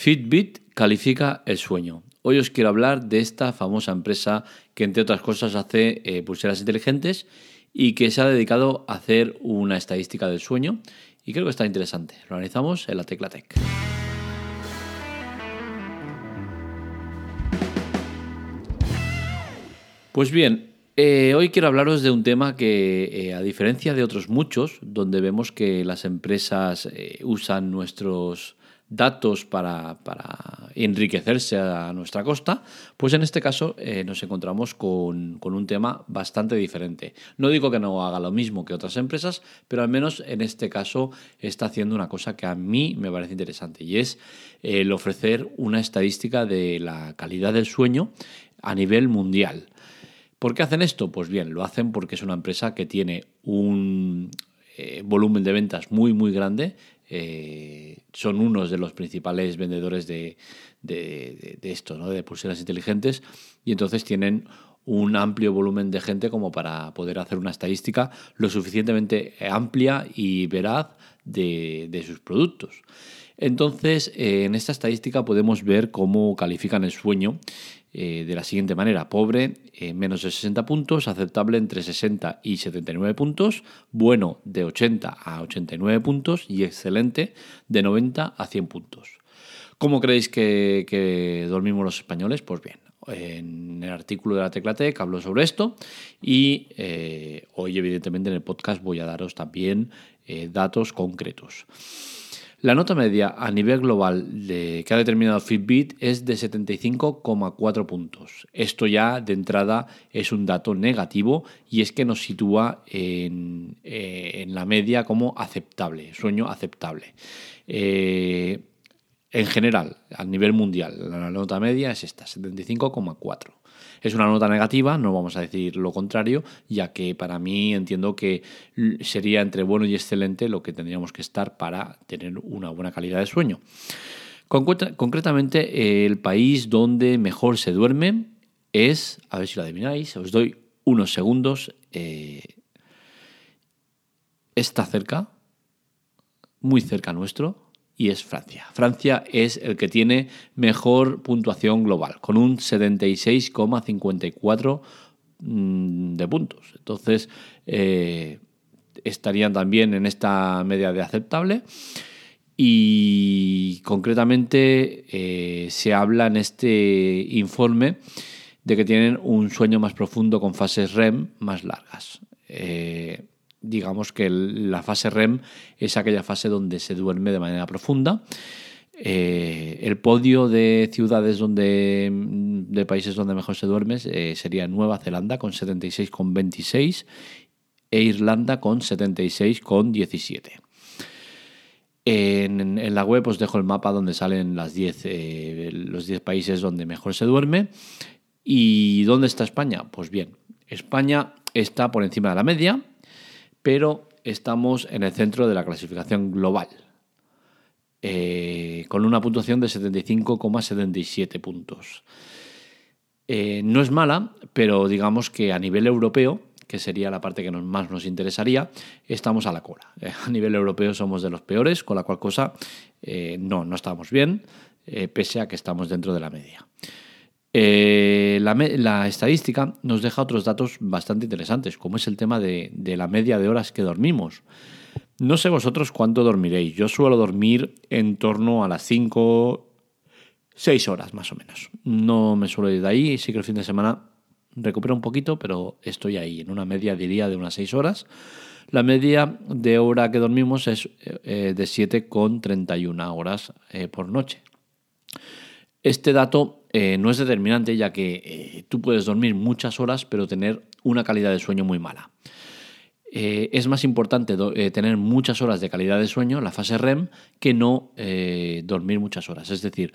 Fitbit califica el sueño. Hoy os quiero hablar de esta famosa empresa que entre otras cosas hace eh, pulseras inteligentes y que se ha dedicado a hacer una estadística del sueño y creo que está interesante. Lo analizamos en la Tecla Tech. Pues bien, eh, hoy quiero hablaros de un tema que, eh, a diferencia de otros muchos, donde vemos que las empresas usan nuestros datos para, enriquecerse a nuestra costa, pues en este caso eh, nos encontramos con, un tema bastante diferente. No digo que no haga lo mismo que otras empresas, pero al menos en este caso está haciendo una cosa que a mí me parece interesante y es el ofrecer una estadística de la calidad del sueño a nivel mundial. ¿Por qué hacen esto? Pues bien, lo hacen porque es una empresa que tiene un eh, volumen de ventas muy, muy grande eh, son unos de los principales vendedores de, esto, ¿no? de pulseras inteligentes, y entonces tienen un amplio volumen de gente como para poder hacer una estadística lo suficientemente amplia y veraz de sus productos. Entonces, eh, en esta estadística podemos ver cómo califican el sueño eh, de la siguiente manera. Pobre, eh, menos de 60 puntos, aceptable entre 60 y 79 puntos, bueno de 80 a 89 puntos y excelente de 90 a 100 puntos. ¿Cómo creéis que, dormimos los españoles? Pues bien, en el artículo de la Teclatec hablo sobre esto y hoy evidentemente en el podcast voy a daros también datos concretos. La nota media a nivel global de, que ha determinado Fitbit es de 75,4 puntos. Esto ya de entrada es un dato negativo y es que nos sitúa en, eh, la media como aceptable, sueño aceptable. Eh, en general, a nivel mundial, la nota media es esta, 75,4. Es una nota negativa, no vamos a decir lo contrario, ya que para mí entiendo que sería entre bueno y excelente lo que tendríamos que estar para tener una buena calidad de sueño. Concretamente, el país donde mejor se duerme es, a ver si lo adivináis, os doy unos segundos, eh, está cerca, muy cerca nuestro, y es Francia. Francia es el que tiene mejor puntuación global, con un 76,54 mm, de puntos. Entonces, eh, estarían también en esta media de aceptable. Y concretamente eh, se habla en este informe de que tienen un sueño más profundo con fases REM más largas. Eh, digamos que la fase REM es aquella fase donde se duerme de manera profunda. Eh, el podio de ciudades donde, de países donde mejor se duerme eh, sería Nueva Zelanda con 76,26 e Irlanda con 76,17. En, en, la web os dejo el mapa donde salen las 10, eh, los 10 países donde mejor se duerme. ¿Y dónde está España? Pues bien, España está por encima de la media, pero estamos en el centro de la clasificación global, eh, con una puntuación de 75,77 puntos. Eh, no es mala, pero digamos que a nivel europeo, que sería la parte que más nos interesaría, estamos a la cola. Eh, a nivel europeo somos de los peores, con la cual cosa no, no estamos bien, pese a que estamos dentro de la media. Eh, la, estadística nos deja otros datos bastante interesantes, como es el tema de, la media de horas que dormimos. No sé vosotros cuánto dormiréis. Yo suelo dormir en torno a las 5, 6 horas más o menos. No me suelo ir de ahí. Sí que el fin de semana recupero un poquito, pero estoy ahí, en una media diría de unas 6 horas. La media de hora que dormimos es eh, de 7,31 horas eh, por noche. Este dato eh, no es determinante ya que eh, tú puedes dormir muchas horas pero tener una calidad de sueño muy mala. Eh, es más importante tener muchas horas de calidad de sueño, la fase REM, que no dormir muchas horas. Es decir,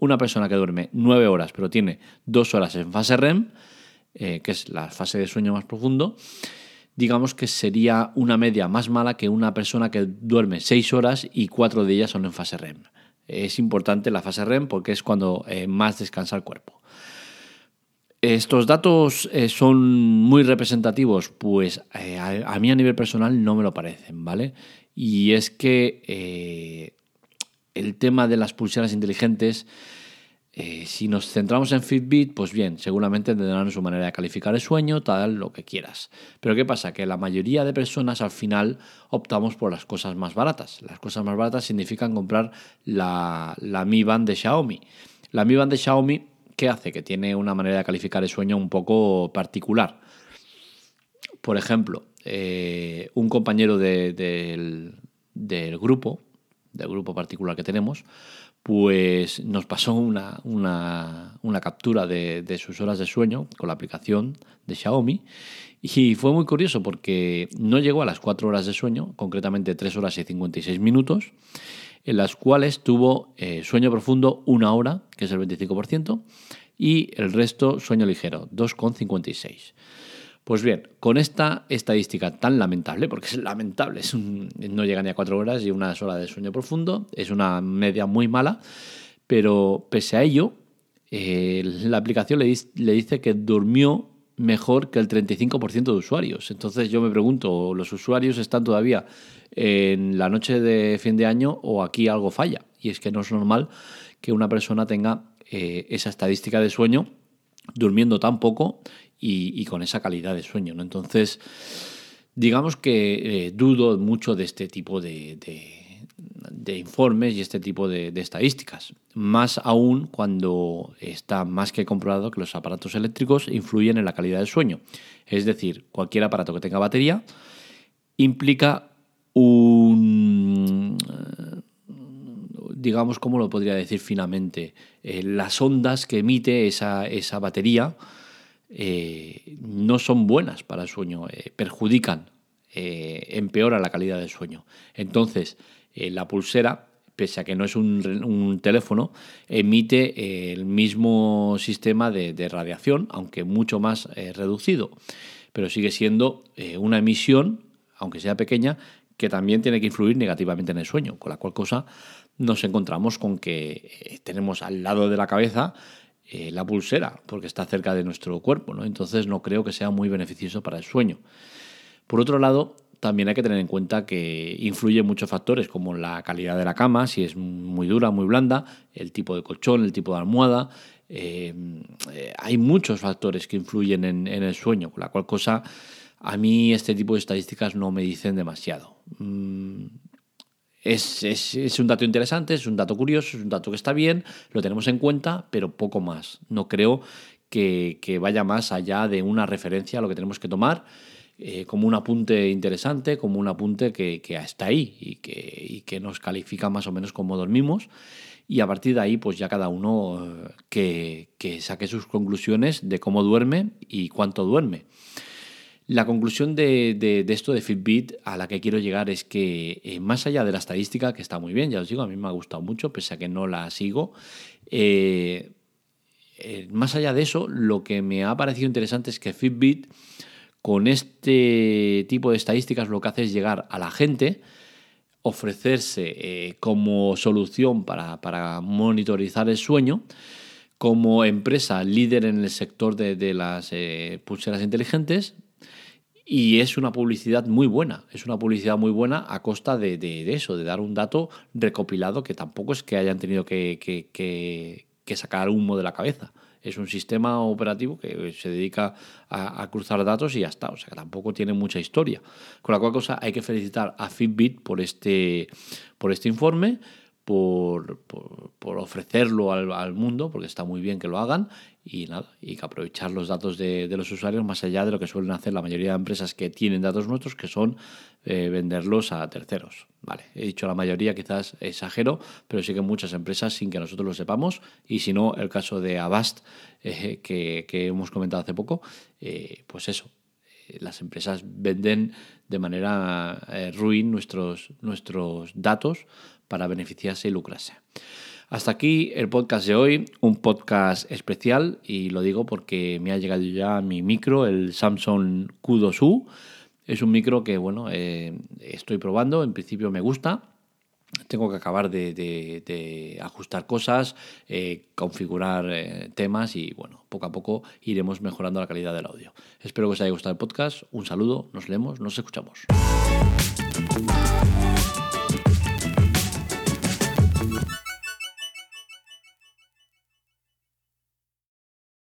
una persona que duerme nueve horas pero tiene dos horas en fase REM, que es la fase de sueño más profundo, digamos que sería una media más mala que una persona que duerme seis horas y cuatro de ellas son en fase REM es importante la fase REM porque es cuando eh, más descansa el cuerpo. ¿Estos datos eh, son muy representativos? Pues eh, a, mí a nivel personal no me lo parecen, ¿vale? Y es que el tema de las pulseras inteligentes, eh, si nos centramos en Fitbit, pues bien, seguramente tendrán su manera de calificar el sueño, tal, lo que quieras. Pero ¿qué pasa? Que la mayoría de personas al final optamos por las cosas más baratas. Las cosas más baratas significan comprar la, la Mi Band de Xiaomi. La Mi Band de Xiaomi, ¿qué hace? Que tiene una manera de calificar el sueño un poco particular. Por ejemplo, eh, un compañero del, grupo, del grupo particular que tenemos, pues nos pasó una, una, captura de, de, sus horas de sueño con la aplicación de Xiaomi y fue muy curioso porque no llegó a las 4 horas de sueño, concretamente 3 horas y 56 minutos, en las cuales tuvo eh, sueño profundo una hora, que es el 25%, y el resto sueño ligero, 2,56. Pues bien, con esta estadística tan lamentable, porque es lamentable, no llega ni a cuatro horas y una sola de sueño profundo, es una media muy mala, pero pese a ello, eh, la aplicación le, dice que durmió mejor que el 35% de usuarios. Entonces yo me pregunto, ¿los usuarios están todavía en la noche de fin de año o aquí algo falla? Y es que no es normal que una persona tenga eh, esa estadística de sueño durmiendo tan poco y, con esa calidad de sueño. ¿no? Entonces, digamos que eh, dudo mucho de este tipo de, informes y este tipo de, estadísticas. Más aún cuando está más que comprobado que los aparatos eléctricos influyen en la calidad del sueño. Es decir, cualquier aparato que tenga batería implica un digamos, ¿cómo lo podría decir finamente? Eh, las ondas que emite esa, esa batería eh, no son buenas para el sueño, eh, perjudican, empeoran la calidad del sueño. Entonces, la pulsera, pese a que no es un, teléfono, emite el mismo sistema de, radiación, aunque mucho más reducido, pero sigue siendo una emisión, aunque sea pequeña, que también tiene que influir negativamente en el sueño, con la cual cosa nos encontramos con que tenemos al lado de la cabeza eh, la pulsera, porque está cerca de nuestro cuerpo, ¿no? Entonces no creo que sea muy beneficioso para el sueño. Por otro lado, también hay que tener en cuenta que influyen muchos factores como la calidad de la cama, si es muy dura, muy blanda, el tipo de colchón, el tipo de almohada. Eh, eh, hay muchos factores que influyen en, el sueño, con la cual cosa a mí este tipo de estadísticas no me dicen demasiado. Mm, es, un dato interesante, es un dato curioso, es un dato que está bien, lo tenemos en cuenta, pero poco más. No creo que, vaya más allá de una referencia a lo que tenemos que tomar. Eh, como un apunte interesante, como un apunte que, está ahí y que, que, nos califica más o menos cómo dormimos. Y a partir de ahí, pues ya cada uno eh, que saque sus conclusiones de cómo duerme y cuánto duerme. La conclusión de, esto de Fitbit a la que quiero llegar es que eh, más allá de la estadística, que está muy bien, ya os digo, a mí me ha gustado mucho, pese a que no la sigo, eh, eh, más allá de eso, lo que me ha parecido interesante es que Fitbit, con este tipo de estadísticas, lo que hace es llegar a la gente, ofrecerse como solución para, monitorizar el sueño, como empresa líder en el sector de, de las pulseras inteligentes, y es una publicidad muy buena, es una publicidad muy buena a costa de, eso, de dar un dato recopilado que tampoco es que hayan tenido que, que, sacar humo de la cabeza. Es un sistema operativo que se dedica a, cruzar datos y ya está. O sea que tampoco tiene mucha historia. Con la cual cosa hay que felicitar a Fitbit por este, por este informe, por, por, ofrecerlo al, al, mundo, porque está muy bien que lo hagan y nada, y que aprovechar los datos de, los usuarios más allá de lo que suelen hacer la mayoría de empresas que tienen datos nuestros, que son eh, venderlos a terceros. Vale, he dicho la mayoría, quizás exagero, pero sí que muchas empresas sin que nosotros lo sepamos, y si no, el caso de Avast, eh, que, que, hemos comentado hace poco, eh, pues eso, las empresas venden de manera ruin nuestros, nuestros datos para beneficiarse y lucrarse. Hasta aquí el podcast de hoy, un podcast especial y lo digo porque me ha llegado ya mi micro, el Samsung Q2U. Es un micro que bueno, eh, estoy probando, en principio me gusta. Tengo que acabar de, ajustar cosas, eh, configurar eh, temas y bueno, poco a poco iremos mejorando la calidad del audio. Espero que os haya gustado el podcast. Un saludo, nos leemos, nos escuchamos.